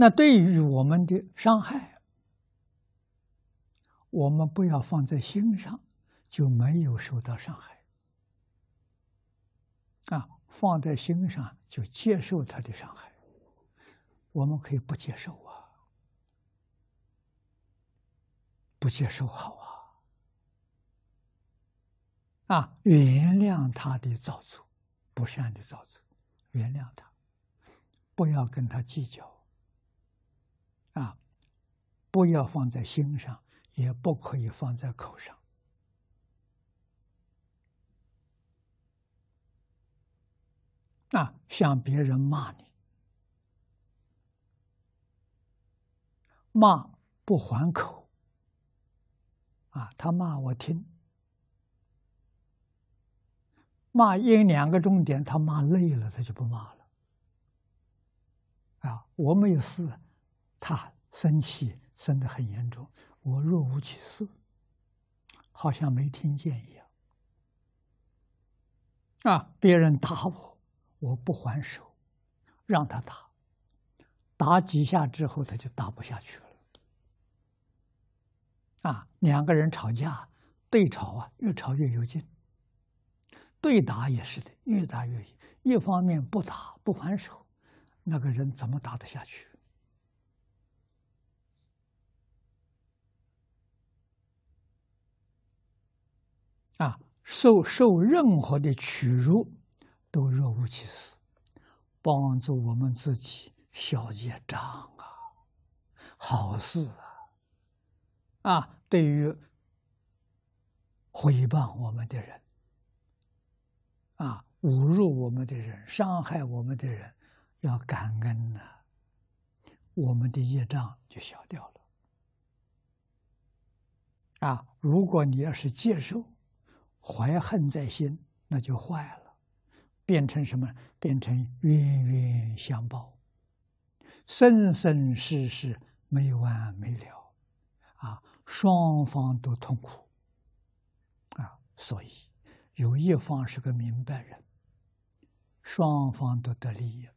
那对于我们的伤害，我们不要放在心上，就没有受到伤害。啊，放在心上就接受他的伤害，我们可以不接受啊，不接受好啊，啊，原谅他的造作，不善的造作，原谅他，不要跟他计较。啊，不要放在心上，也不可以放在口上。啊，向别人骂你，骂不还口。啊，他骂我听，骂一两个重点，他骂累了，他就不骂了。啊，我没有事。他生气生得很严重，我若无其事，好像没听见一样。啊，别人打我，我不还手，让他打，打几下之后他就打不下去了。啊，两个人吵架，对吵啊，越吵越有劲；对打也是的，越打越一方面不打不还手，那个人怎么打得下去？啊，受受任何的屈辱，都若无其事，帮助我们自己消业障啊，好事啊！啊，对于诽谤我们的人，啊，侮辱我们的人，伤害我们的人，要感恩呐，我们的业障就消掉了。啊，如果你要是接受，怀恨在心，那就坏了，变成什么？变成冤冤相报，生生世世没完没了，啊，双方都痛苦，啊，所以有一方是个明白人，双方都得利益。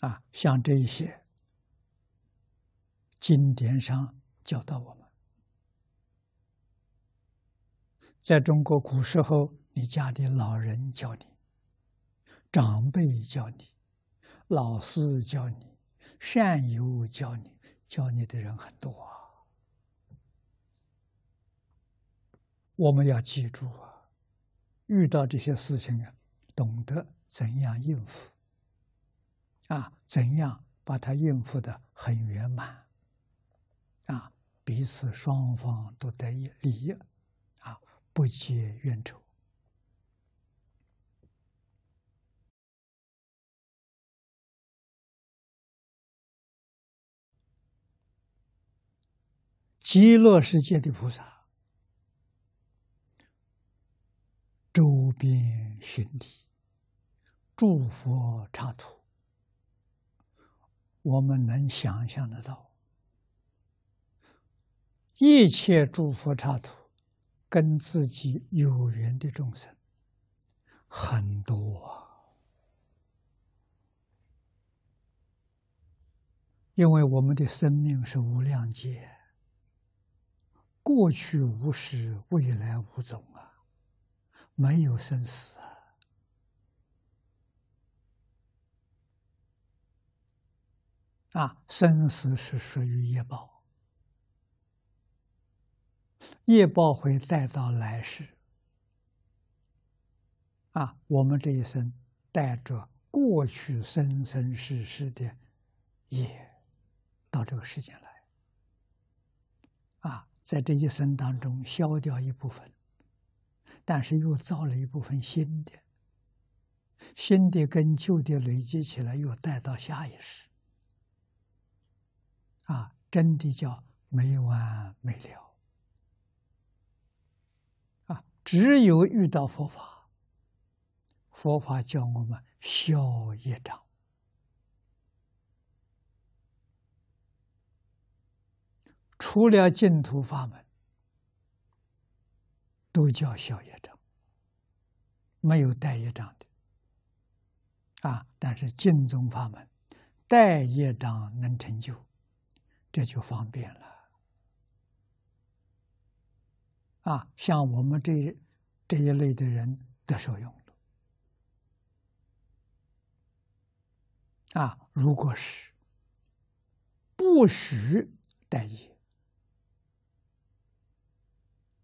啊，像这一些经典上教导我们，在中国古时候，你家的老人教你，长辈教你，老师教你，善友教你，教你的人很多啊。我们要记住啊，遇到这些事情啊，懂得怎样应付。啊，怎样把它应付的很圆满？啊，彼此双方都得益利益，啊，不结怨仇。极乐世界的菩萨，周边巡礼，诸佛刹土。我们能想象得到，一切诸佛刹土跟自己有缘的众生很多啊，因为我们的生命是无量劫，过去无始，未来无终啊，没有生死啊。啊，生死是属于业报，业报会带到来世。啊，我们这一生带着过去生生世世的业到这个世间来。啊，在这一生当中消掉一部分，但是又造了一部分新的，新的跟旧的累积起来，又带到下一世。啊，真的叫没完没了！啊，只有遇到佛法，佛法教我们消业障。除了净土法门，都叫小业障，没有带业障的啊。但是净宗法门带业障能成就，这就方便了啊。像我们这这一类的人得受用了啊。如果是不许带业。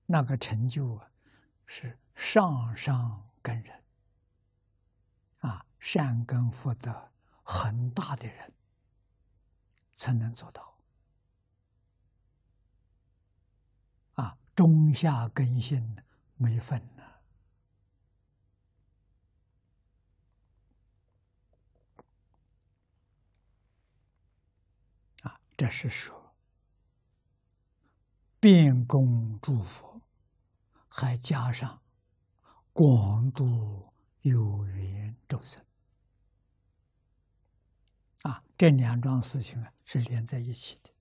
那个成就啊，是上上根人啊，善根福德很大的人才能做到中下根性没分呢啊，这是说变功诸佛。还加上广度有缘众生啊，这两桩事情啊是连在一起的